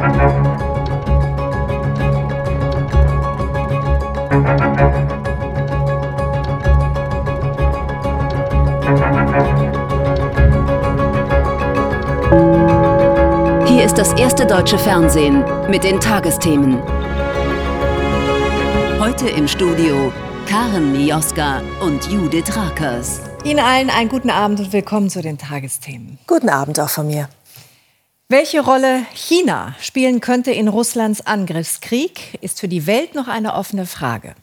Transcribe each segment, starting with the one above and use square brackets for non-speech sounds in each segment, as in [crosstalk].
Hier ist das erste deutsche Fernsehen mit den Tagesthemen. Heute im Studio Karen Mioska und Judith Rakers. Ihnen allen einen guten Abend und willkommen zu den Tagesthemen. Guten Abend auch von mir. Welche Rolle China spielen könnte in Russlands Angriffskrieg, ist für die Welt noch eine offene Frage.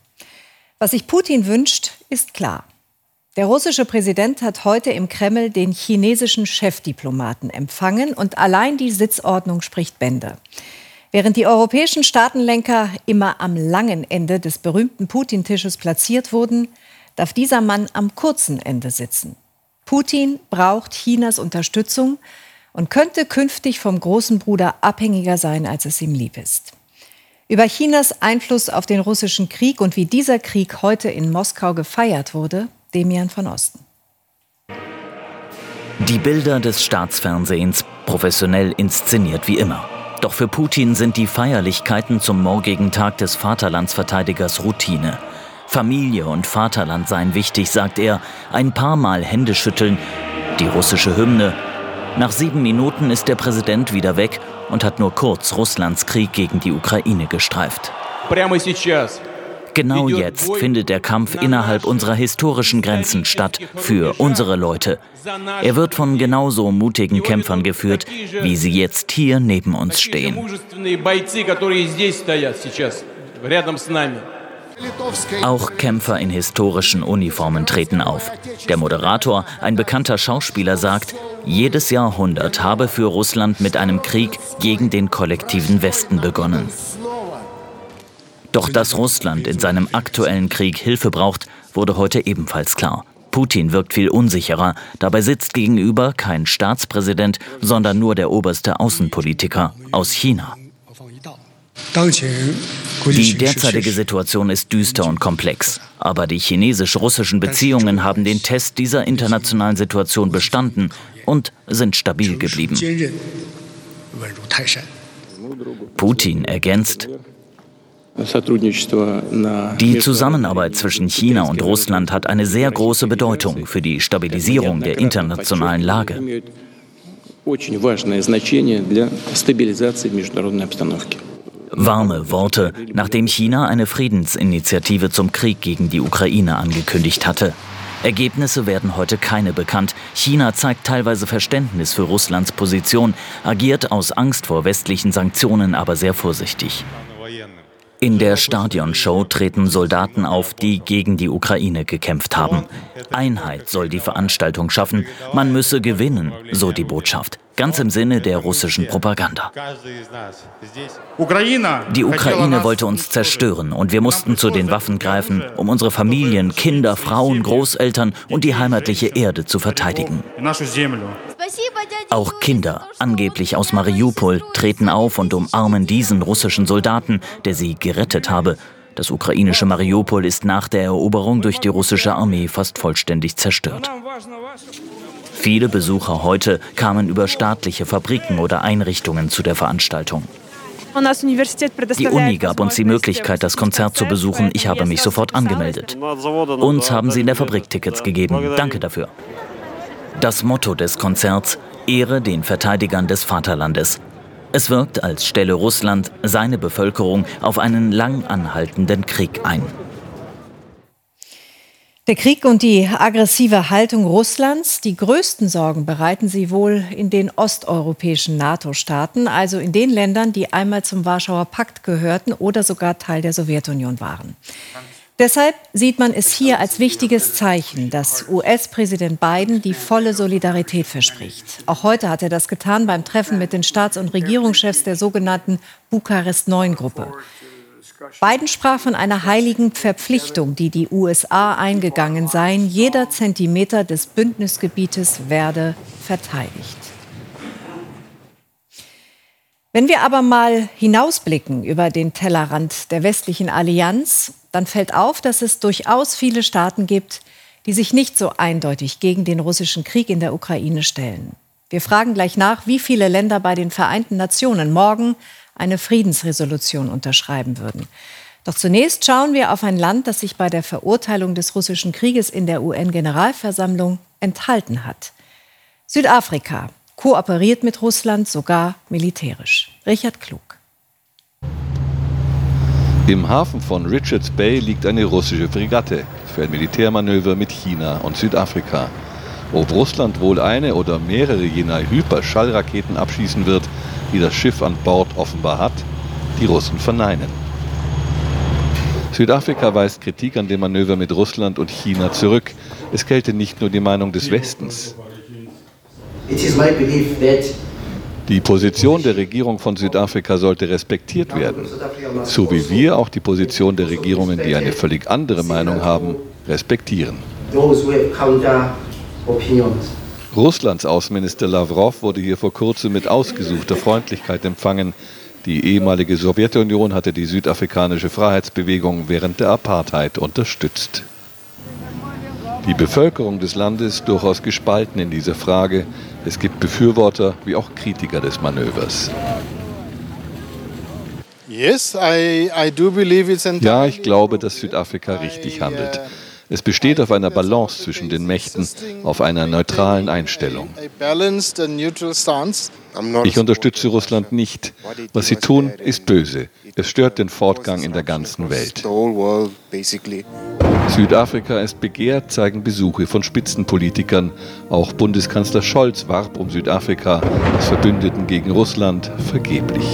Was sich Putin wünscht, ist klar. Der russische Präsident hat heute im Kreml den chinesischen Chefdiplomaten empfangen und allein die Sitzordnung spricht Bände. Während die europäischen Staatenlenker immer am langen Ende des berühmten Putin-Tisches platziert wurden, darf dieser Mann am kurzen Ende sitzen. Putin braucht Chinas Unterstützung und könnte künftig vom großen Bruder abhängiger sein, als es ihm lieb ist. Über Chinas Einfluss auf den russischen Krieg und wie dieser Krieg heute in Moskau gefeiert wurde, Demian von Osten. Die Bilder des Staatsfernsehens, professionell inszeniert wie immer. Doch für Putin sind die Feierlichkeiten zum morgigen Tag des Vaterlandsverteidigers Routine. Familie und Vaterland seien wichtig, sagt er. Ein paar Mal Hände schütteln, die russische Hymne. Nach sieben Minuten ist der Präsident wieder weg und hat nur kurz Russlands Krieg gegen die Ukraine gestreift. Genau jetzt findet der Kampf innerhalb unserer historischen Grenzen statt, für unsere Leute. Er wird von genauso mutigen Kämpfern geführt, wie sie jetzt hier neben uns stehen. Auch Kämpfer in historischen Uniformen treten auf. Der Moderator, ein bekannter Schauspieler, sagt, jedes Jahrhundert habe für Russland mit einem Krieg gegen den kollektiven Westen begonnen. Doch dass Russland in seinem aktuellen Krieg Hilfe braucht, wurde heute ebenfalls klar. Putin wirkt viel unsicherer. Dabei sitzt gegenüber kein Staatspräsident, sondern nur der oberste Außenpolitiker aus China. Die derzeitige Situation ist düster und komplex. Aber die chinesisch-russischen Beziehungen haben den Test dieser internationalen Situation bestanden und sind stabil geblieben. Putin ergänzt, die Zusammenarbeit zwischen China und Russland hat eine sehr große Bedeutung für die Stabilisierung der internationalen Lage. Warme Worte, nachdem China eine Friedensinitiative zum Krieg gegen die Ukraine angekündigt hatte. Ergebnisse werden heute keine bekannt. China zeigt teilweise Verständnis für Russlands Position, agiert aus Angst vor westlichen Sanktionen aber sehr vorsichtig. In der Stadionshow treten Soldaten auf, die gegen die Ukraine gekämpft haben. Einheit soll die Veranstaltung schaffen. Man müsse gewinnen, so die Botschaft. Ganz im Sinne der russischen Propaganda. Die Ukraine wollte uns zerstören und wir mussten zu den Waffen greifen, um unsere Familien, Kinder, Frauen, Großeltern und die heimatliche Erde zu verteidigen. Auch Kinder, angeblich aus Mariupol, treten auf und umarmen diesen russischen Soldaten, der sie gerettet habe. Das ukrainische Mariupol ist nach der Eroberung durch die russische Armee fast vollständig zerstört. Viele Besucher heute kamen über staatliche Fabriken oder Einrichtungen zu der Veranstaltung. Die Uni gab uns die Möglichkeit, das Konzert zu besuchen. Ich habe mich sofort angemeldet. Uns haben sie in der Fabrik Tickets gegeben. Danke dafür. Das Motto des Konzerts Ehre den Verteidigern des Vaterlandes. Es wirkt, als stelle Russland seine Bevölkerung auf einen lang anhaltenden Krieg ein. Der Krieg und die aggressive Haltung Russlands, die größten Sorgen bereiten sie wohl in den osteuropäischen NATO-Staaten, also in den Ländern, die einmal zum Warschauer Pakt gehörten oder sogar Teil der Sowjetunion waren. Deshalb sieht man es hier als wichtiges Zeichen, dass US-Präsident Biden die volle Solidarität verspricht. Auch heute hat er das getan beim Treffen mit den Staats- und Regierungschefs der sogenannten Bukarest-9-Gruppe. Biden sprach von einer heiligen Verpflichtung, die die USA eingegangen seien. Jeder Zentimeter des Bündnisgebietes werde verteidigt. Wenn wir aber mal hinausblicken über den Tellerrand der westlichen Allianz, dann fällt auf, dass es durchaus viele Staaten gibt, die sich nicht so eindeutig gegen den russischen Krieg in der Ukraine stellen. Wir fragen gleich nach, wie viele Länder bei den Vereinten Nationen morgen eine Friedensresolution unterschreiben würden. Doch zunächst schauen wir auf ein Land, das sich bei der Verurteilung des russischen Krieges in der UN-Generalversammlung enthalten hat. Südafrika kooperiert mit Russland sogar militärisch. Richard Klug. Im Hafen von Richards Bay liegt eine russische Fregatte für ein Militärmanöver mit China und Südafrika. Ob Russland wohl eine oder mehrere jener Hyperschallraketen abschießen wird, die das Schiff an Bord offenbar hat, die Russen verneinen. Südafrika weist Kritik an dem Manöver mit Russland und China zurück. Es gelte nicht nur die Meinung des Westens. Die Position der Regierung von Südafrika sollte respektiert werden, so wie wir auch die Position der Regierungen, die eine völlig andere Meinung haben, respektieren. Russlands Außenminister Lavrov wurde hier vor kurzem mit ausgesuchter Freundlichkeit empfangen. Die ehemalige Sowjetunion hatte die südafrikanische Freiheitsbewegung während der Apartheid unterstützt. Die Bevölkerung des Landes durchaus gespalten in dieser Frage. Es gibt Befürworter wie auch Kritiker des Manövers. Ja, ich glaube, dass Südafrika richtig handelt. Es besteht auf einer Balance zwischen den Mächten, auf einer neutralen Einstellung. Ich unterstütze Russland nicht. Was sie tun, ist böse. Es stört den Fortgang in der ganzen Welt. Südafrika ist begehrt, zeigen Besuche von Spitzenpolitikern. Auch Bundeskanzler Scholz warb um Südafrika als Verbündeten gegen Russland vergeblich.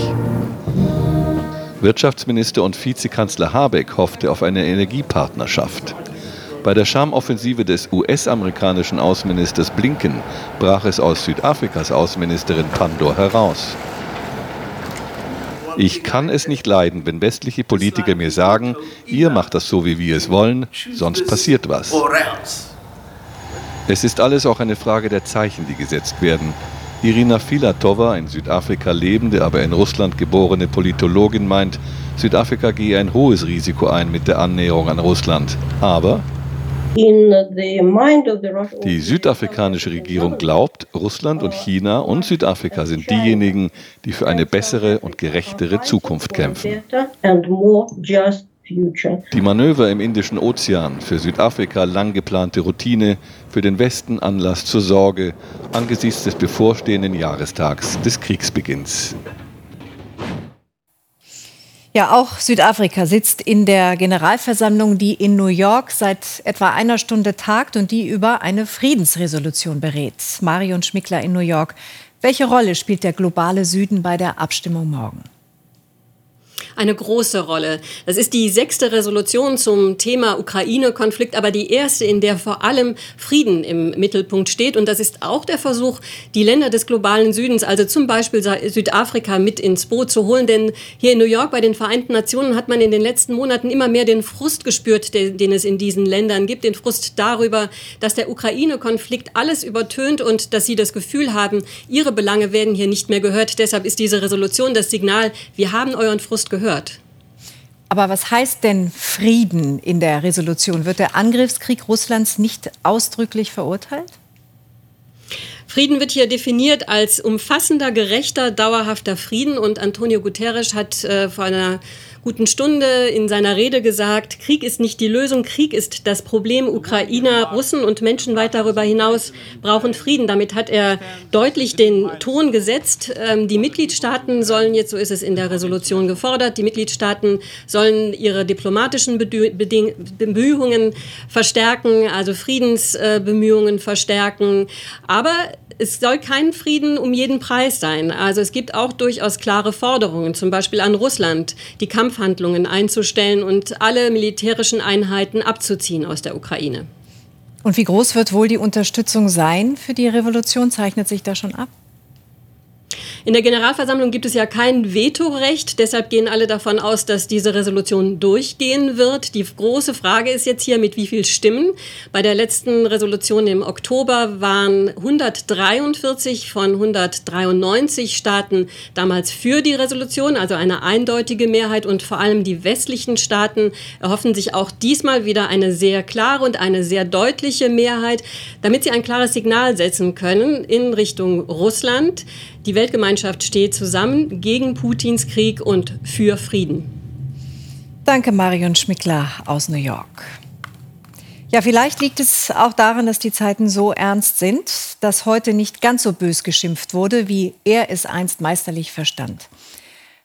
Wirtschaftsminister und Vizekanzler Habeck hoffte auf eine Energiepartnerschaft. Bei der Schamoffensive des US-amerikanischen Außenministers Blinken brach es aus Südafrikas Außenministerin Pandor heraus. Ich kann es nicht leiden, wenn westliche Politiker mir sagen, ihr macht das so, wie wir es wollen, sonst passiert was. Es ist alles auch eine Frage der Zeichen, die gesetzt werden. Irina Filatova, in Südafrika lebende, aber in Russland geborene Politologin, meint, Südafrika gehe ein hohes Risiko ein mit der Annäherung an Russland. Aber die südafrikanische Regierung glaubt, Russland und China und Südafrika sind diejenigen, die für eine bessere und gerechtere Zukunft kämpfen. Die Manöver im Indischen Ozean, für Südafrika lang geplante Routine, für den Westen Anlass zur Sorge angesichts des bevorstehenden Jahrestags des Kriegsbeginns. Ja, auch Südafrika sitzt in der Generalversammlung, die in New York seit etwa einer Stunde tagt und die über eine Friedensresolution berät. Marion Schmickler in New York. Welche Rolle spielt der globale Süden bei der Abstimmung morgen? Eine große Rolle. Das ist die sechste Resolution zum Thema Ukraine-Konflikt, aber die erste, in der vor allem Frieden im Mittelpunkt steht. Und das ist auch der Versuch, die Länder des globalen Südens, also zum Beispiel Südafrika, mit ins Boot zu holen. Denn hier in New York bei den Vereinten Nationen hat man in den letzten Monaten immer mehr den Frust gespürt, den es in diesen Ländern gibt. Den Frust darüber, dass der Ukraine-Konflikt alles übertönt und dass sie das Gefühl haben, ihre Belange werden hier nicht mehr gehört. Deshalb ist diese Resolution das Signal, wir haben euren Frust gehört gehört. Aber was heißt denn Frieden in der Resolution? Wird der Angriffskrieg Russlands nicht ausdrücklich verurteilt? Frieden wird hier definiert als umfassender, gerechter, dauerhafter Frieden. Und Antonio Guterres hat äh, vor einer guten Stunde in seiner Rede gesagt, Krieg ist nicht die Lösung, Krieg ist das Problem. Ukrainer, Russen und Menschen weit darüber hinaus brauchen Frieden. Damit hat er deutlich den Ton gesetzt. Ähm, die Mitgliedstaaten sollen jetzt, so ist es in der Resolution gefordert, die Mitgliedstaaten sollen ihre diplomatischen Bemühungen verstärken, also Friedensbemühungen verstärken. Aber es soll kein Frieden um jeden Preis sein. Also es gibt auch durchaus klare Forderungen, zum Beispiel an Russland, die Kampfhandlungen einzustellen und alle militärischen Einheiten abzuziehen aus der Ukraine. Und wie groß wird wohl die Unterstützung sein für die Revolution? Zeichnet sich da schon ab? In der Generalversammlung gibt es ja kein Vetorecht, deshalb gehen alle davon aus, dass diese Resolution durchgehen wird. Die große Frage ist jetzt hier, mit wie viel Stimmen. Bei der letzten Resolution im Oktober waren 143 von 193 Staaten damals für die Resolution, also eine eindeutige Mehrheit und vor allem die westlichen Staaten erhoffen sich auch diesmal wieder eine sehr klare und eine sehr deutliche Mehrheit, damit sie ein klares Signal setzen können in Richtung Russland. Die Weltgemeinschaft steht zusammen gegen Putins Krieg und für Frieden. Danke, Marion Schmickler aus New York. Ja, vielleicht liegt es auch daran, dass die Zeiten so ernst sind, dass heute nicht ganz so bös geschimpft wurde, wie er es einst meisterlich verstand.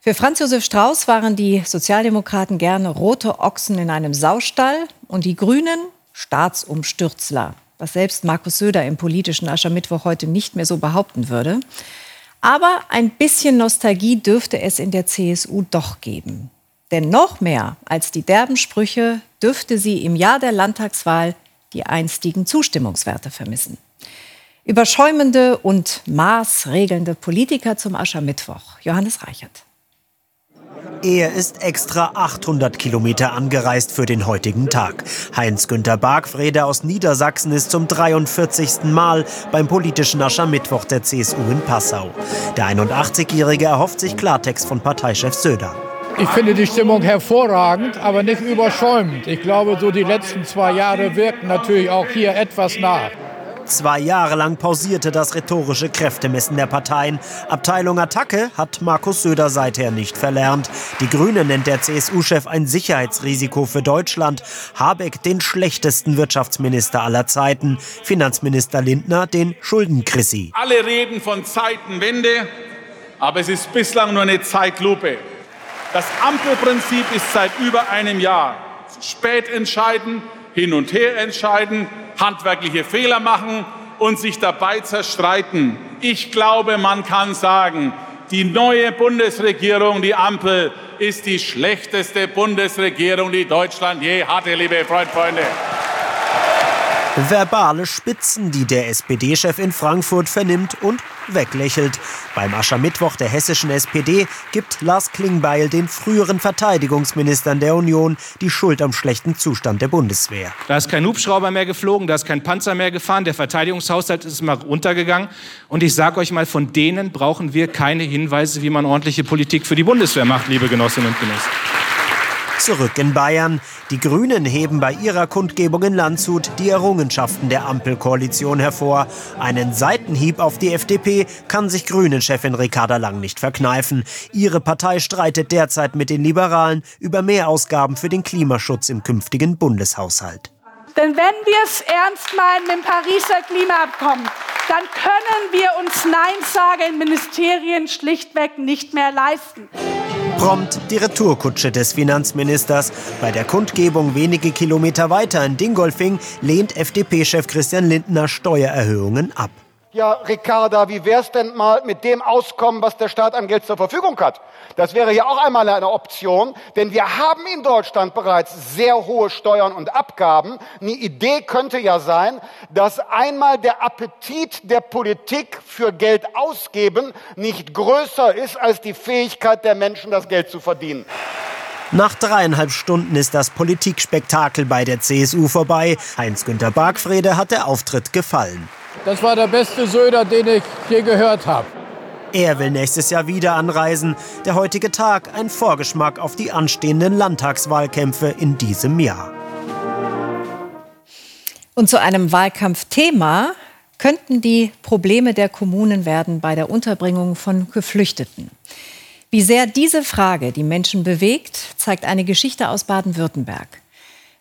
Für Franz Josef Strauß waren die Sozialdemokraten gerne rote Ochsen in einem Saustall und die Grünen Staatsumstürzler, was selbst Markus Söder im politischen Aschermittwoch heute nicht mehr so behaupten würde. Aber ein bisschen Nostalgie dürfte es in der CSU doch geben. Denn noch mehr als die derben Sprüche dürfte sie im Jahr der Landtagswahl die einstigen Zustimmungswerte vermissen. Überschäumende und maßregelnde Politiker zum Aschermittwoch. Johannes Reichert. Er ist extra 800 Kilometer angereist für den heutigen Tag. Heinz-Günther Bargfrede aus Niedersachsen ist zum 43. Mal beim politischen Aschermittwoch der CSU in Passau. Der 81-Jährige erhofft sich Klartext von Parteichef Söder. Ich finde die Stimmung hervorragend, aber nicht überschäumend. Ich glaube, so die letzten zwei Jahre wirken natürlich auch hier etwas nach. Zwei Jahre lang pausierte das rhetorische Kräftemessen der Parteien. Abteilung Attacke hat Markus Söder seither nicht verlernt. Die Grüne nennt der CSU-Chef ein Sicherheitsrisiko für Deutschland. Habeck den schlechtesten Wirtschaftsminister aller Zeiten. Finanzminister Lindner den Schuldenkrissi. Alle reden von Zeitenwende, aber es ist bislang nur eine Zeitlupe. Das Ampelprinzip ist seit über einem Jahr spät entscheiden, hin und her entscheiden, handwerkliche Fehler machen und sich dabei zerstreiten. Ich glaube, man kann sagen, die neue Bundesregierung, die Ampel, ist die schlechteste Bundesregierung, die Deutschland je hatte, liebe Freunde. Verbale Spitzen, die der SPD-Chef in Frankfurt vernimmt und weglächelt. Beim Aschermittwoch der hessischen SPD gibt Lars Klingbeil den früheren Verteidigungsministern der Union die Schuld am schlechten Zustand der Bundeswehr. Da ist kein Hubschrauber mehr geflogen, da ist kein Panzer mehr gefahren, der Verteidigungshaushalt ist mal runtergegangen. Und ich sage euch mal, von denen brauchen wir keine Hinweise, wie man ordentliche Politik für die Bundeswehr macht, liebe Genossinnen und Genossen. Zurück in Bayern. Die Grünen heben bei ihrer Kundgebung in Landshut die Errungenschaften der Ampelkoalition hervor. Einen Seitenhieb auf die FDP kann sich Grünen-Chefin Ricarda Lang nicht verkneifen. Ihre Partei streitet derzeit mit den Liberalen über Mehrausgaben für den Klimaschutz im künftigen Bundeshaushalt. Denn wenn wir es ernst meinen mit dem Pariser Klimaabkommen, dann können wir uns Nein-Sager in Ministerien schlichtweg nicht mehr leisten. Prompt die Retourkutsche des Finanzministers. Bei der Kundgebung wenige Kilometer weiter in Dingolfing lehnt FDP-Chef Christian Lindner Steuererhöhungen ab. Ja, Ricarda, wie wär's denn mal mit dem Auskommen, was der Staat an Geld zur Verfügung hat? Das wäre ja auch einmal eine Option, denn wir haben in Deutschland bereits sehr hohe Steuern und Abgaben. Eine Idee könnte ja sein, dass einmal der Appetit der Politik für Geld ausgeben nicht größer ist als die Fähigkeit der Menschen, das Geld zu verdienen. Nach dreieinhalb Stunden ist das Politikspektakel bei der CSU vorbei. Heinz-Günther Bargfrede hat der Auftritt gefallen. Das war der beste Söder, den ich je gehört habe. Er will nächstes Jahr wieder anreisen. Der heutige Tag ein Vorgeschmack auf die anstehenden Landtagswahlkämpfe in diesem Jahr. Und zu einem Wahlkampfthema könnten die Probleme der Kommunen werden bei der Unterbringung von Geflüchteten. Wie sehr diese Frage die Menschen bewegt, zeigt eine Geschichte aus Baden-Württemberg.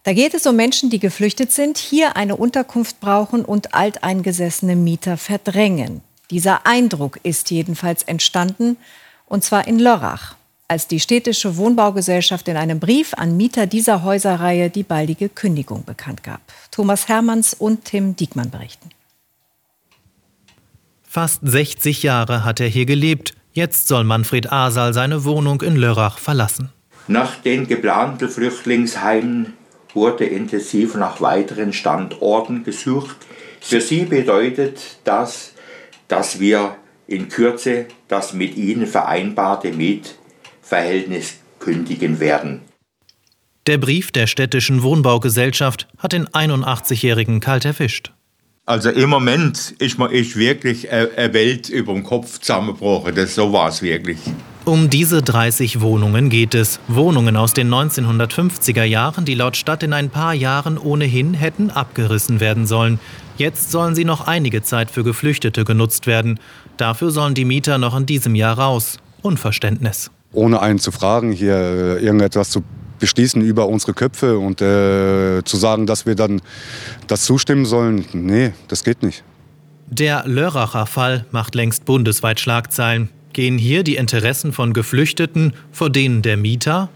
Da geht es um Menschen, die geflüchtet sind, hier eine Unterkunft brauchen und alteingesessene Mieter verdrängen. Dieser Eindruck ist jedenfalls entstanden, und zwar in Lörrach, als die städtische Wohnbaugesellschaft in einem Brief an Mieter dieser Häuserreihe die baldige Kündigung bekannt gab. Thomas Hermanns und Tim Diekmann berichten. Fast 60 Jahre hat er hier gelebt. Jetzt soll Manfred Asal seine Wohnung in Lörrach verlassen. Nach den geplanten Flüchtlingsheimen wurde intensiv nach weiteren Standorten gesucht. Für sie bedeutet das, dass wir in Kürze das mit ihnen vereinbarte Mietverhältnis kündigen werden. Der Brief der städtischen Wohnbaugesellschaft hat den 81-Jährigen kalt erwischt. Also im Moment ist man ist wirklich eine Welt über den Kopf zusammengebrochen. Das so war es wirklich. Um diese 30 Wohnungen geht es. Wohnungen aus den 1950er Jahren, die laut Stadt in ein paar Jahren ohnehin hätten abgerissen werden sollen. Jetzt sollen sie noch einige Zeit für Geflüchtete genutzt werden. Dafür sollen die Mieter noch in diesem Jahr raus. Unverständnis. Ohne einen zu fragen, hier äh, irgendetwas zu beschließen über unsere Köpfe und äh, zu sagen, dass wir dann das zustimmen sollen, nee, das geht nicht. Der Lörracher Fall macht längst bundesweit Schlagzeilen. Gehen hier die Interessen von Geflüchteten vor denen der Mieter?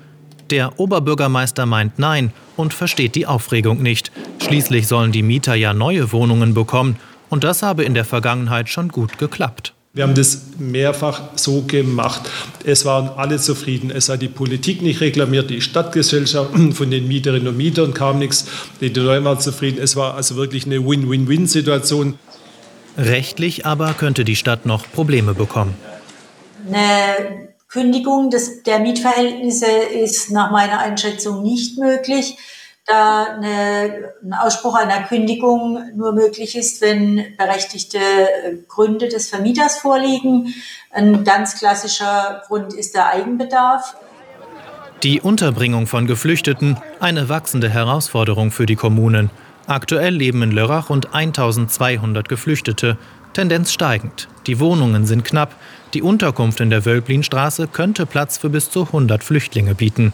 Der Oberbürgermeister meint nein und versteht die Aufregung nicht. Schließlich sollen die Mieter ja neue Wohnungen bekommen und das habe in der Vergangenheit schon gut geklappt. Wir haben das mehrfach so gemacht. Es waren alle zufrieden. Es hat die Politik nicht reklamiert, die Stadtgesellschaft [clears throat] von den Mieterinnen und Mietern kam nichts. Die Leute waren zufrieden. Es war also wirklich eine Win-Win-Win-Situation. Rechtlich aber könnte die Stadt noch Probleme bekommen. Eine Kündigung des, der Mietverhältnisse ist nach meiner Einschätzung nicht möglich da eine, ein Ausspruch einer Kündigung nur möglich ist, wenn berechtigte Gründe des Vermieters vorliegen. Ein ganz klassischer Grund ist der Eigenbedarf. Die Unterbringung von Geflüchteten eine wachsende Herausforderung für die Kommunen. Aktuell leben in Lörrach rund 1200 Geflüchtete, Tendenz steigend. Die Wohnungen sind knapp. Die Unterkunft in der Wölblinstraße könnte Platz für bis zu 100 Flüchtlinge bieten.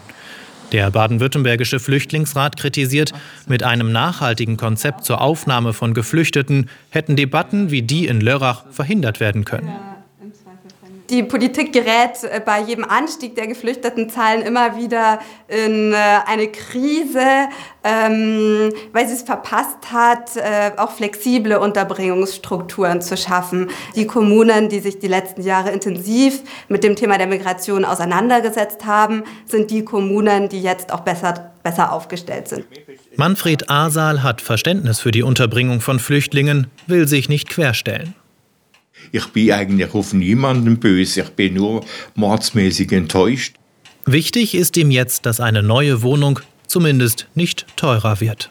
Der baden-württembergische Flüchtlingsrat kritisiert, mit einem nachhaltigen Konzept zur Aufnahme von Geflüchteten hätten Debatten wie die in Lörrach verhindert werden können. Die Politik gerät äh, bei jedem Anstieg der Geflüchtetenzahlen immer wieder in äh, eine Krise, ähm, weil sie es verpasst hat, äh, auch flexible Unterbringungsstrukturen zu schaffen. Die Kommunen, die sich die letzten Jahre intensiv mit dem Thema der Migration auseinandergesetzt haben, sind die Kommunen, die jetzt auch besser, besser aufgestellt sind. Manfred Asal hat Verständnis für die Unterbringung von Flüchtlingen, will sich nicht querstellen. Ich bin eigentlich auf niemanden böse, ich bin nur mordsmäßig enttäuscht. Wichtig ist ihm jetzt, dass eine neue Wohnung zumindest nicht teurer wird.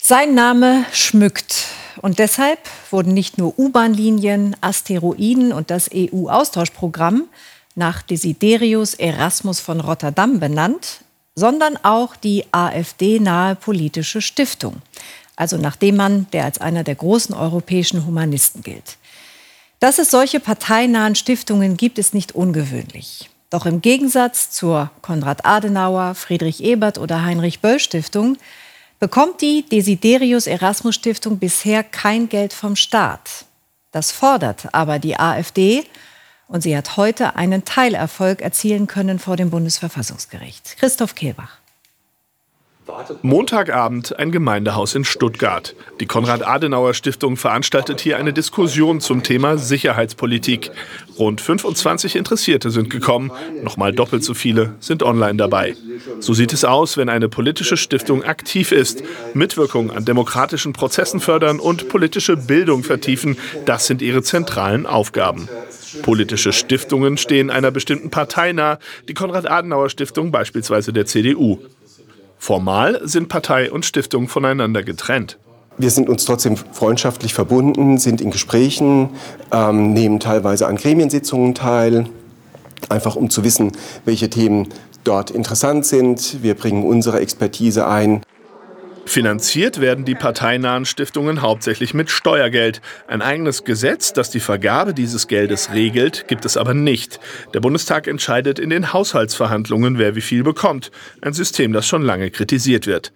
Sein Name schmückt. Und deshalb wurden nicht nur U-Bahn-Linien, Asteroiden und das EU-Austauschprogramm nach Desiderius Erasmus von Rotterdam benannt, sondern auch die AfD-nahe politische Stiftung also nach dem Mann, der als einer der großen europäischen Humanisten gilt. Dass es solche parteinahen Stiftungen gibt, ist nicht ungewöhnlich. Doch im Gegensatz zur Konrad Adenauer, Friedrich Ebert oder Heinrich Böll Stiftung bekommt die Desiderius Erasmus Stiftung bisher kein Geld vom Staat. Das fordert aber die AfD und sie hat heute einen Teilerfolg erzielen können vor dem Bundesverfassungsgericht. Christoph Kehlbach. Montagabend ein Gemeindehaus in Stuttgart. Die Konrad-Adenauer-Stiftung veranstaltet hier eine Diskussion zum Thema Sicherheitspolitik. Rund 25 Interessierte sind gekommen, nochmal doppelt so viele sind online dabei. So sieht es aus, wenn eine politische Stiftung aktiv ist. Mitwirkung an demokratischen Prozessen fördern und politische Bildung vertiefen, das sind ihre zentralen Aufgaben. Politische Stiftungen stehen einer bestimmten Partei nah, die Konrad-Adenauer-Stiftung beispielsweise der CDU. Formal sind Partei und Stiftung voneinander getrennt. Wir sind uns trotzdem freundschaftlich verbunden, sind in Gesprächen, ähm, nehmen teilweise an Gremiensitzungen teil, einfach um zu wissen, welche Themen dort interessant sind. Wir bringen unsere Expertise ein. Finanziert werden die parteinahen Stiftungen hauptsächlich mit Steuergeld. Ein eigenes Gesetz, das die Vergabe dieses Geldes regelt, gibt es aber nicht. Der Bundestag entscheidet in den Haushaltsverhandlungen, wer wie viel bekommt. Ein System, das schon lange kritisiert wird.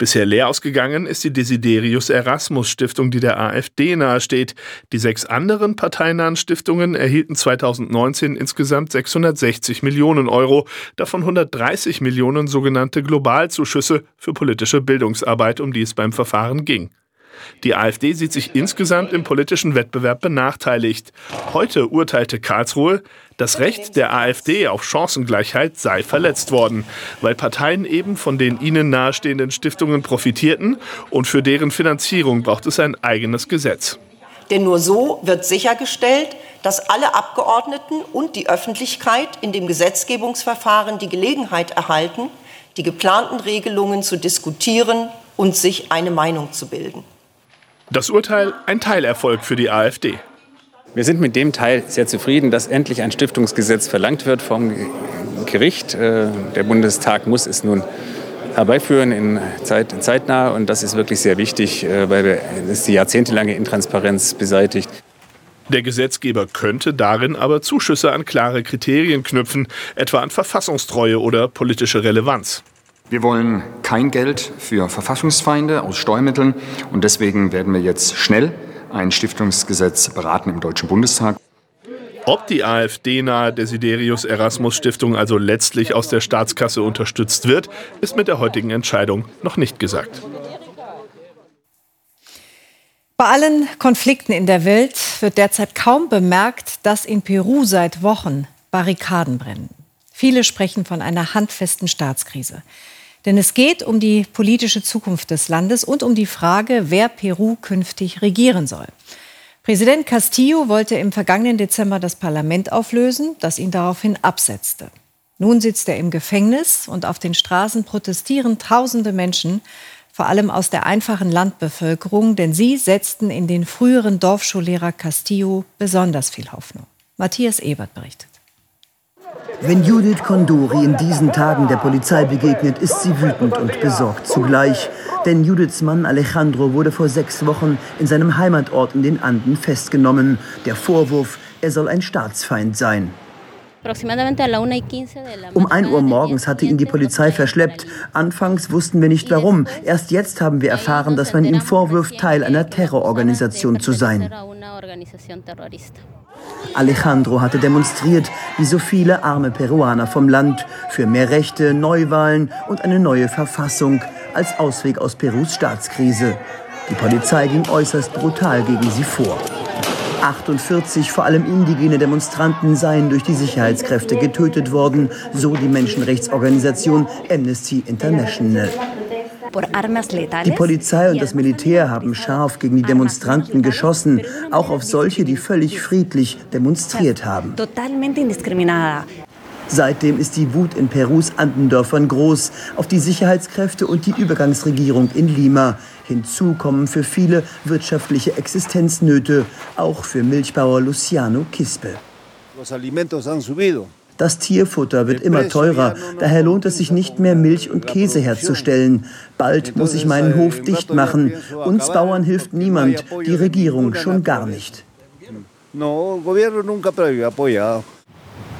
Bisher leer ausgegangen ist die Desiderius Erasmus Stiftung, die der AfD nahesteht. Die sechs anderen parteinahen Stiftungen erhielten 2019 insgesamt 660 Millionen Euro, davon 130 Millionen sogenannte Globalzuschüsse für politische Bildungsarbeit, um die es beim Verfahren ging. Die AfD sieht sich insgesamt im politischen Wettbewerb benachteiligt. Heute urteilte Karlsruhe, das Recht der AfD auf Chancengleichheit sei verletzt worden, weil Parteien eben von den ihnen nahestehenden Stiftungen profitierten und für deren Finanzierung braucht es ein eigenes Gesetz. Denn nur so wird sichergestellt, dass alle Abgeordneten und die Öffentlichkeit in dem Gesetzgebungsverfahren die Gelegenheit erhalten, die geplanten Regelungen zu diskutieren und sich eine Meinung zu bilden. Das Urteil ein Teilerfolg für die AfD. Wir sind mit dem Teil sehr zufrieden, dass endlich ein Stiftungsgesetz verlangt wird vom Gericht. Äh, der Bundestag muss es nun herbeiführen in Zeit, zeitnah. Und das ist wirklich sehr wichtig, äh, weil es die jahrzehntelange Intransparenz beseitigt. Der Gesetzgeber könnte darin aber Zuschüsse an klare Kriterien knüpfen, etwa an Verfassungstreue oder politische Relevanz. Wir wollen kein Geld für Verfassungsfeinde aus Steuermitteln und deswegen werden wir jetzt schnell ein Stiftungsgesetz beraten im Deutschen Bundestag. Ob die AfD-nahe Desiderius Erasmus Stiftung also letztlich aus der Staatskasse unterstützt wird, ist mit der heutigen Entscheidung noch nicht gesagt. Bei allen Konflikten in der Welt wird derzeit kaum bemerkt, dass in Peru seit Wochen Barrikaden brennen. Viele sprechen von einer handfesten Staatskrise. Denn es geht um die politische Zukunft des Landes und um die Frage, wer Peru künftig regieren soll. Präsident Castillo wollte im vergangenen Dezember das Parlament auflösen, das ihn daraufhin absetzte. Nun sitzt er im Gefängnis und auf den Straßen protestieren tausende Menschen, vor allem aus der einfachen Landbevölkerung, denn sie setzten in den früheren Dorfschullehrer Castillo besonders viel Hoffnung. Matthias Ebert berichtet. Wenn Judith Condori in diesen Tagen der Polizei begegnet, ist sie wütend und besorgt zugleich. Denn Judiths Mann Alejandro wurde vor sechs Wochen in seinem Heimatort in den Anden festgenommen. Der Vorwurf, er soll ein Staatsfeind sein. Um 1 Uhr morgens hatte ihn die Polizei verschleppt. Anfangs wussten wir nicht warum. Erst jetzt haben wir erfahren, dass man ihm vorwirft, Teil einer Terrororganisation zu sein. Alejandro hatte demonstriert, wie so viele arme Peruaner vom Land, für mehr Rechte, Neuwahlen und eine neue Verfassung als Ausweg aus Perus Staatskrise. Die Polizei ging äußerst brutal gegen sie vor. 48 vor allem indigene Demonstranten seien durch die Sicherheitskräfte getötet worden, so die Menschenrechtsorganisation Amnesty International. Die Polizei und das Militär haben scharf gegen die Demonstranten geschossen, auch auf solche, die völlig friedlich demonstriert haben. Seitdem ist die Wut in Perus Andendörfern groß auf die Sicherheitskräfte und die Übergangsregierung in Lima. Hinzu kommen für viele wirtschaftliche Existenznöte, auch für Milchbauer Luciano Quispe. Das Tierfutter wird immer teurer, daher lohnt es sich nicht mehr, Milch und Käse herzustellen. Bald muss ich meinen Hof dicht machen. Uns Bauern hilft niemand, die Regierung schon gar nicht.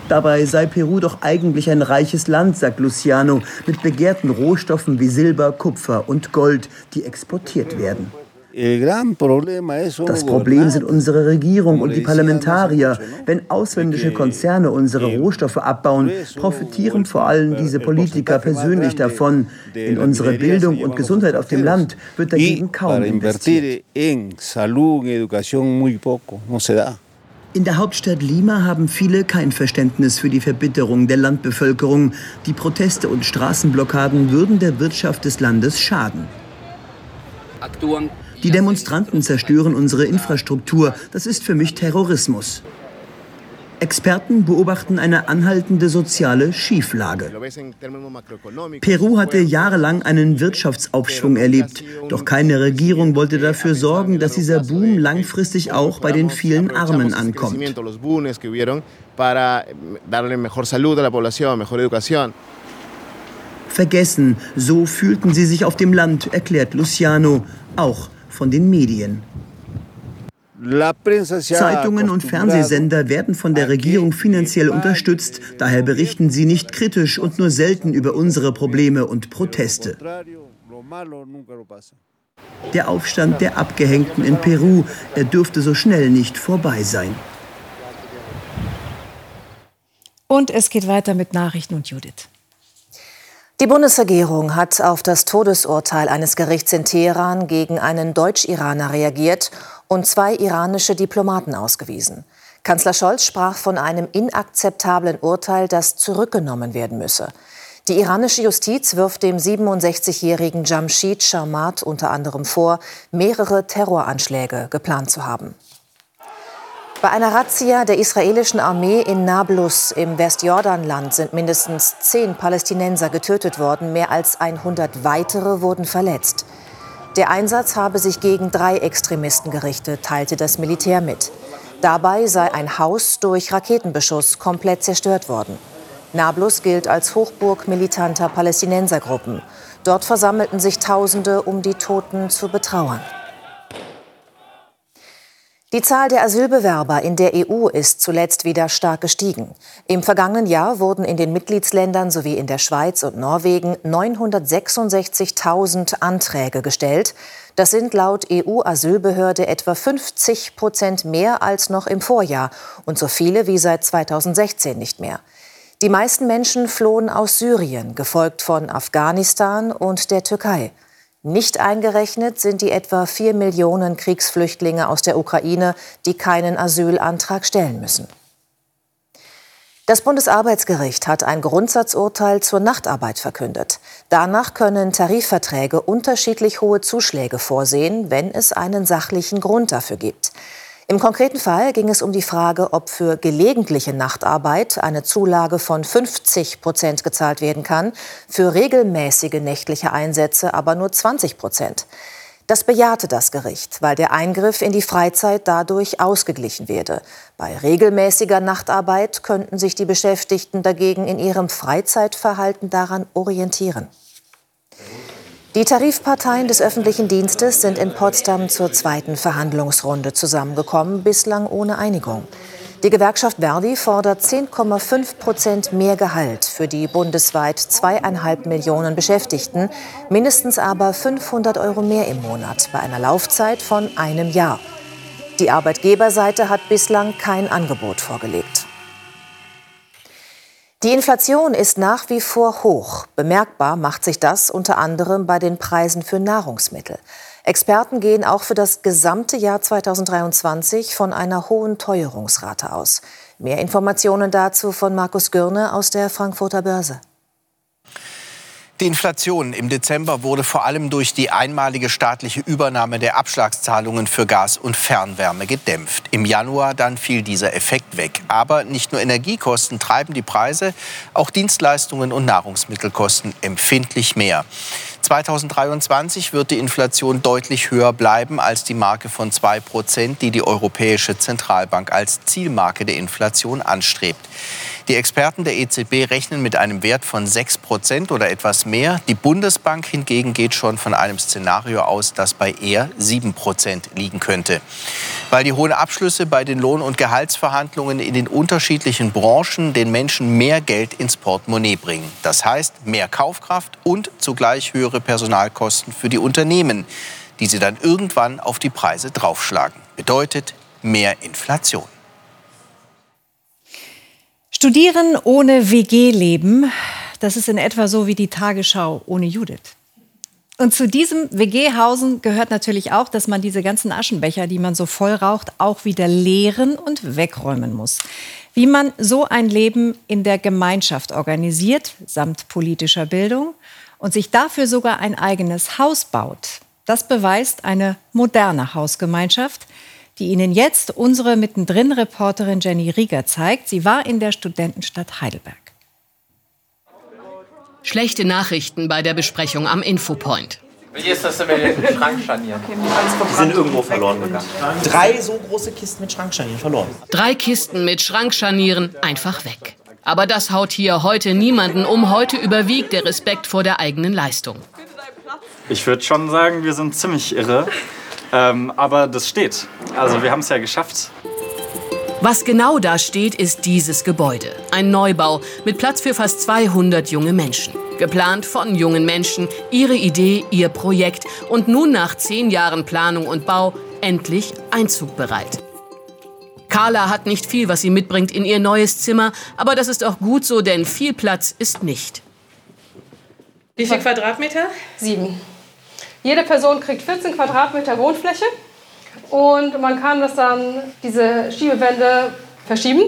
Dabei sei Peru doch eigentlich ein reiches Land, sagt Luciano, mit begehrten Rohstoffen wie Silber, Kupfer und Gold, die exportiert werden. Das Problem sind unsere Regierung und die Parlamentarier. Wenn ausländische Konzerne unsere Rohstoffe abbauen, profitieren vor allem diese Politiker persönlich davon. In unsere Bildung und Gesundheit auf dem Land wird dagegen kaum investiert. In der Hauptstadt Lima haben viele kein Verständnis für die Verbitterung der Landbevölkerung. Die Proteste und Straßenblockaden würden der Wirtschaft des Landes schaden. Die Demonstranten zerstören unsere Infrastruktur. Das ist für mich Terrorismus. Experten beobachten eine anhaltende soziale Schieflage. Peru hatte jahrelang einen Wirtschaftsaufschwung erlebt, doch keine Regierung wollte dafür sorgen, dass dieser Boom langfristig auch bei den vielen Armen ankommt. Vergessen, so fühlten sie sich auf dem Land, erklärt Luciano, auch von den Medien. Zeitungen und Fernsehsender werden von der Regierung finanziell unterstützt, daher berichten sie nicht kritisch und nur selten über unsere Probleme und Proteste. Der Aufstand der Abgehängten in Peru, er dürfte so schnell nicht vorbei sein. Und es geht weiter mit Nachrichten und Judith. Die Bundesregierung hat auf das Todesurteil eines Gerichts in Teheran gegen einen Deutsch-Iraner reagiert und zwei iranische Diplomaten ausgewiesen. Kanzler Scholz sprach von einem inakzeptablen Urteil, das zurückgenommen werden müsse. Die iranische Justiz wirft dem 67-jährigen Jamshid Sharmat unter anderem vor, mehrere Terroranschläge geplant zu haben. Bei einer Razzia der israelischen Armee in Nablus im Westjordanland sind mindestens zehn Palästinenser getötet worden, mehr als 100 weitere wurden verletzt. Der Einsatz habe sich gegen drei Extremisten gerichtet, teilte das Militär mit. Dabei sei ein Haus durch Raketenbeschuss komplett zerstört worden. Nablus gilt als Hochburg militanter Palästinensergruppen. Dort versammelten sich Tausende, um die Toten zu betrauern. Die Zahl der Asylbewerber in der EU ist zuletzt wieder stark gestiegen. Im vergangenen Jahr wurden in den Mitgliedsländern sowie in der Schweiz und Norwegen 966.000 Anträge gestellt. Das sind laut EU-Asylbehörde etwa 50 Prozent mehr als noch im Vorjahr und so viele wie seit 2016 nicht mehr. Die meisten Menschen flohen aus Syrien, gefolgt von Afghanistan und der Türkei. Nicht eingerechnet sind die etwa vier Millionen Kriegsflüchtlinge aus der Ukraine, die keinen Asylantrag stellen müssen. Das Bundesarbeitsgericht hat ein Grundsatzurteil zur Nachtarbeit verkündet. Danach können Tarifverträge unterschiedlich hohe Zuschläge vorsehen, wenn es einen sachlichen Grund dafür gibt. Im konkreten Fall ging es um die Frage, ob für gelegentliche Nachtarbeit eine Zulage von 50 Prozent gezahlt werden kann, für regelmäßige nächtliche Einsätze aber nur 20 Prozent. Das bejahte das Gericht, weil der Eingriff in die Freizeit dadurch ausgeglichen werde. Bei regelmäßiger Nachtarbeit könnten sich die Beschäftigten dagegen in ihrem Freizeitverhalten daran orientieren. Die Tarifparteien des öffentlichen Dienstes sind in Potsdam zur zweiten Verhandlungsrunde zusammengekommen, bislang ohne Einigung. Die Gewerkschaft Verdi fordert 10,5 Prozent mehr Gehalt für die bundesweit zweieinhalb Millionen Beschäftigten, mindestens aber 500 Euro mehr im Monat bei einer Laufzeit von einem Jahr. Die Arbeitgeberseite hat bislang kein Angebot vorgelegt. Die Inflation ist nach wie vor hoch. Bemerkbar macht sich das unter anderem bei den Preisen für Nahrungsmittel. Experten gehen auch für das gesamte Jahr 2023 von einer hohen Teuerungsrate aus. Mehr Informationen dazu von Markus Gürne aus der Frankfurter Börse. Die Inflation im Dezember wurde vor allem durch die einmalige staatliche Übernahme der Abschlagszahlungen für Gas und Fernwärme gedämpft. Im Januar dann fiel dieser Effekt weg. Aber nicht nur Energiekosten treiben die Preise, auch Dienstleistungen und Nahrungsmittelkosten empfindlich mehr. 2023 wird die Inflation deutlich höher bleiben als die Marke von 2 Prozent, die die Europäische Zentralbank als Zielmarke der Inflation anstrebt. Die Experten der EZB rechnen mit einem Wert von 6 Prozent oder etwas mehr. Die Bundesbank hingegen geht schon von einem Szenario aus, das bei eher 7 Prozent liegen könnte. Weil die hohen Abschlüsse bei den Lohn- und Gehaltsverhandlungen in den unterschiedlichen Branchen den Menschen mehr Geld ins Portemonnaie bringen. Das heißt mehr Kaufkraft und zugleich höhere Personalkosten für die Unternehmen, die sie dann irgendwann auf die Preise draufschlagen. Bedeutet mehr Inflation. Studieren ohne WG-Leben, das ist in etwa so wie die Tagesschau ohne Judith. Und zu diesem WG-Hausen gehört natürlich auch, dass man diese ganzen Aschenbecher, die man so voll raucht, auch wieder leeren und wegräumen muss. Wie man so ein Leben in der Gemeinschaft organisiert, samt politischer Bildung, und sich dafür sogar ein eigenes Haus baut, das beweist eine moderne Hausgemeinschaft, die Ihnen jetzt unsere mittendrin-Reporterin Jenny Rieger zeigt. Sie war in der Studentenstadt Heidelberg. Schlechte Nachrichten bei der Besprechung am Infopoint. Wie ist das denn mit den Schrankscharnieren? Die sind irgendwo verloren gegangen. Drei so große Kisten mit Schrankscharnieren verloren. Drei Kisten mit Schrankscharnieren einfach weg. Aber das haut hier heute niemanden um. Heute überwiegt der Respekt vor der eigenen Leistung. Ich würde schon sagen, wir sind ziemlich irre. Ähm, aber das steht. Also wir haben es ja geschafft. Was genau da steht, ist dieses Gebäude. Ein Neubau mit Platz für fast 200 junge Menschen. Geplant von jungen Menschen, ihre Idee, ihr Projekt und nun nach zehn Jahren Planung und Bau endlich einzugbereit. Carla hat nicht viel, was sie mitbringt in ihr neues Zimmer, aber das ist auch gut so, denn viel Platz ist nicht. Wie viel Quadratmeter? Sieben. Jede Person kriegt 14 Quadratmeter Wohnfläche und man kann das dann, diese Schiebewände verschieben.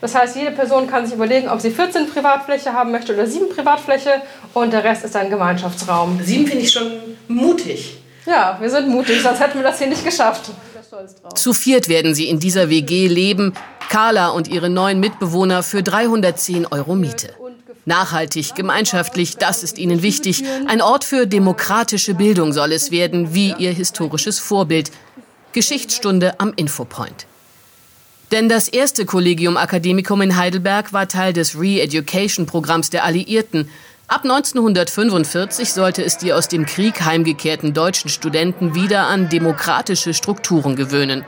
Das heißt, jede Person kann sich überlegen, ob sie 14 Privatfläche haben möchte oder 7 Privatfläche und der Rest ist ein Gemeinschaftsraum. Sieben finde ich schon mutig. Ja, wir sind mutig, sonst hätten wir das hier nicht geschafft. Zu viert werden sie in dieser WG leben. Carla und ihre neuen Mitbewohner für 310 Euro Miete. Nachhaltig, gemeinschaftlich, das ist ihnen wichtig. Ein Ort für demokratische Bildung soll es werden, wie ihr historisches Vorbild. Geschichtsstunde am Infopoint. Denn das erste Collegium Academicum in Heidelberg war Teil des Re-Education-Programms der Alliierten. Ab 1945 sollte es die aus dem Krieg heimgekehrten deutschen Studenten wieder an demokratische Strukturen gewöhnen.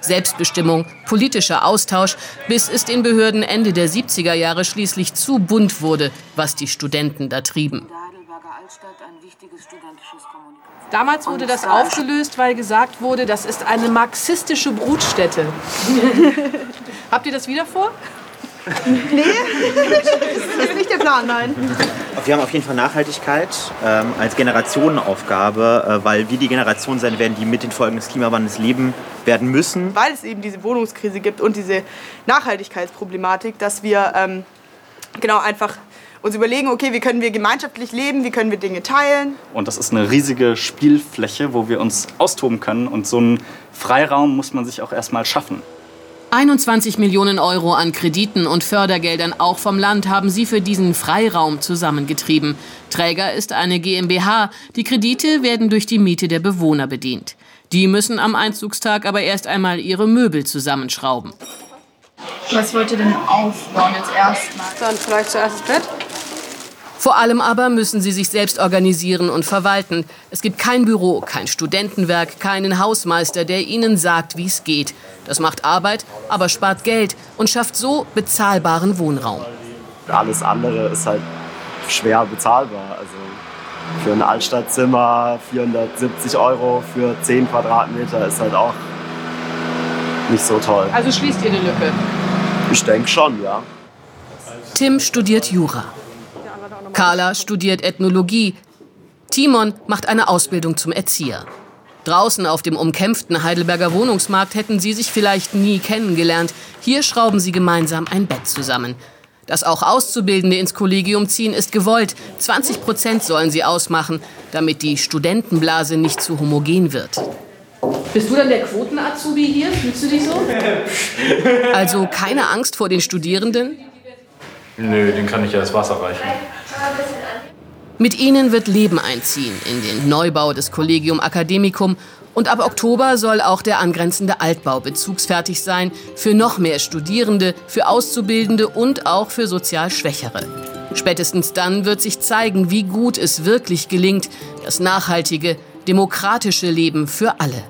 Selbstbestimmung, politischer Austausch, bis es den Behörden Ende der 70er Jahre schließlich zu bunt wurde, was die Studenten da trieben. Damals wurde das aufgelöst, weil gesagt wurde, das ist eine marxistische Brutstätte. [laughs] Habt ihr das wieder vor? Nee, [laughs] das ist nicht der Plan, nein. Wir haben auf jeden Fall Nachhaltigkeit ähm, als Generationenaufgabe, äh, weil wir die Generation sein werden, die mit den Folgen des Klimawandels leben werden müssen. Weil es eben diese Wohnungskrise gibt und diese Nachhaltigkeitsproblematik, dass wir ähm, genau einfach uns überlegen, okay, wie können wir gemeinschaftlich leben, wie können wir Dinge teilen. Und das ist eine riesige Spielfläche, wo wir uns austoben können. Und so einen Freiraum muss man sich auch erstmal schaffen. 21 Millionen Euro an Krediten und Fördergeldern auch vom Land haben sie für diesen Freiraum zusammengetrieben. Träger ist eine GmbH. Die Kredite werden durch die Miete der Bewohner bedient. Die müssen am Einzugstag aber erst einmal ihre Möbel zusammenschrauben. Was wollt ihr denn aufbauen jetzt erstmal? Dann vielleicht zuerst das Bett. Vor allem aber müssen sie sich selbst organisieren und verwalten. Es gibt kein Büro, kein Studentenwerk, keinen Hausmeister, der ihnen sagt, wie es geht. Das macht Arbeit, aber spart Geld und schafft so bezahlbaren Wohnraum. Alles andere ist halt schwer bezahlbar. Also für ein Altstadtzimmer 470 Euro für 10 Quadratmeter ist halt auch nicht so toll. Also schließt ihr eine Lücke? Ich denke schon, ja. Tim studiert Jura. Carla studiert Ethnologie. Timon macht eine Ausbildung zum Erzieher. Draußen auf dem umkämpften Heidelberger Wohnungsmarkt hätten sie sich vielleicht nie kennengelernt. Hier schrauben sie gemeinsam ein Bett zusammen. Dass auch Auszubildende ins Kollegium ziehen, ist gewollt. 20 Prozent sollen sie ausmachen, damit die Studentenblase nicht zu homogen wird. Bist du dann der Quoten-Azubi hier? Fühlst du dich so? Also keine Angst vor den Studierenden? Nö, den kann ich ja das Wasser reichen. Mit ihnen wird Leben einziehen in den Neubau des Collegium Academicum und ab Oktober soll auch der angrenzende Altbau bezugsfertig sein für noch mehr Studierende, für Auszubildende und auch für sozial Schwächere. Spätestens dann wird sich zeigen, wie gut es wirklich gelingt, das nachhaltige, demokratische Leben für alle.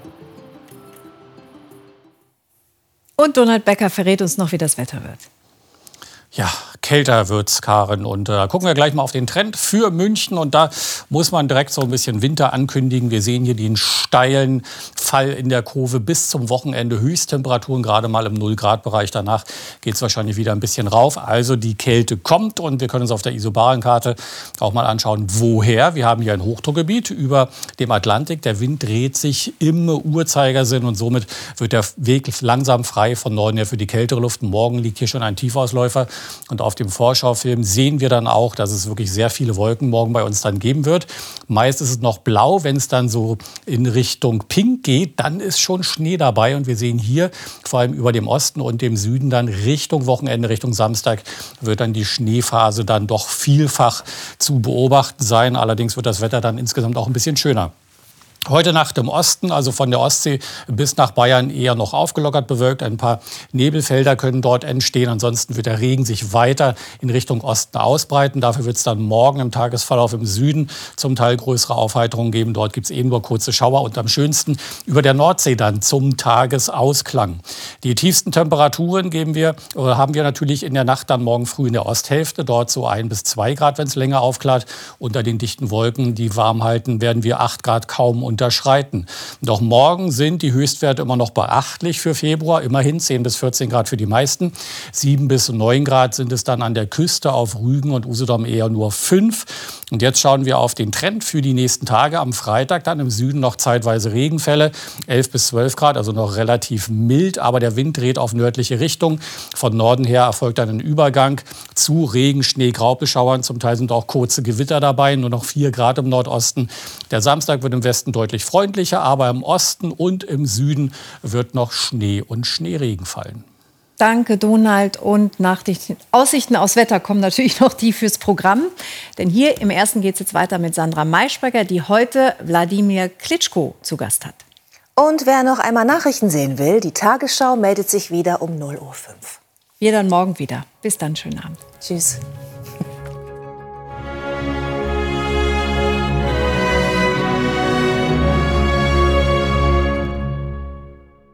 Und Donald Becker verrät uns noch, wie das Wetter wird. Ja, kälter wird's, Karen. Und da äh, gucken wir gleich mal auf den Trend für München. Und da muss man direkt so ein bisschen Winter ankündigen. Wir sehen hier den steilen Fall in der Kurve bis zum Wochenende. Höchsttemperaturen gerade mal im 0-Grad-Bereich. Danach geht's wahrscheinlich wieder ein bisschen rauf. Also die Kälte kommt und wir können uns auf der Isobarenkarte auch mal anschauen, woher. Wir haben hier ein Hochdruckgebiet über dem Atlantik. Der Wind dreht sich im Uhrzeigersinn und somit wird der Weg langsam frei von Norden her für die kältere Luft. Morgen liegt hier schon ein Tiefausläufer und auf dem Vorschaufilm sehen wir dann auch, dass es wirklich sehr viele Wolken morgen bei uns dann geben wird. Meist ist es noch blau, wenn es dann so in Richtung Pink geht, dann ist schon Schnee dabei und wir sehen hier vor allem über dem Osten und dem Süden dann Richtung Wochenende, Richtung Samstag wird dann die Schneephase dann doch vielfach zu beobachten sein. Allerdings wird das Wetter dann insgesamt auch ein bisschen schöner. Heute Nacht im Osten, also von der Ostsee bis nach Bayern, eher noch aufgelockert bewölkt. Ein paar Nebelfelder können dort entstehen. Ansonsten wird der Regen sich weiter in Richtung Osten ausbreiten. Dafür wird es dann morgen im Tagesverlauf im Süden zum Teil größere Aufheiterungen geben. Dort gibt es eben nur kurze Schauer und am schönsten über der Nordsee dann zum Tagesausklang. Die tiefsten Temperaturen geben wir, oder haben wir natürlich in der Nacht dann morgen früh in der Osthälfte. Dort so ein bis zwei Grad, wenn es länger aufklart. Unter den dichten Wolken, die warm halten, werden wir acht Grad kaum unterschreiten. Doch morgen sind die Höchstwerte immer noch beachtlich für Februar, immerhin 10 bis 14 Grad für die meisten. 7 bis 9 Grad sind es dann an der Küste auf Rügen und Usedom eher nur 5. Und jetzt schauen wir auf den Trend für die nächsten Tage. Am Freitag dann im Süden noch zeitweise Regenfälle, 11 bis 12 Grad, also noch relativ mild, aber der Wind dreht auf nördliche Richtung. Von Norden her erfolgt dann ein Übergang zu Regen, Schnee, Graubeschauern. Zum Teil sind auch kurze Gewitter dabei, nur noch 4 Grad im Nordosten. Der Samstag wird im Westen deutlich freundlicher, aber im Osten und im Süden wird noch Schnee und Schneeregen fallen. Danke, Donald. Und nach den Aussichten aus Wetter kommen natürlich [laughs] noch die fürs Programm. Denn hier im ersten geht es jetzt weiter mit Sandra Maischberger, die heute Wladimir Klitschko zu Gast hat. Und wer noch einmal Nachrichten sehen will, die Tagesschau meldet sich wieder um 0.05 Uhr. Wir dann morgen wieder. Bis dann, schönen Abend. Tschüss.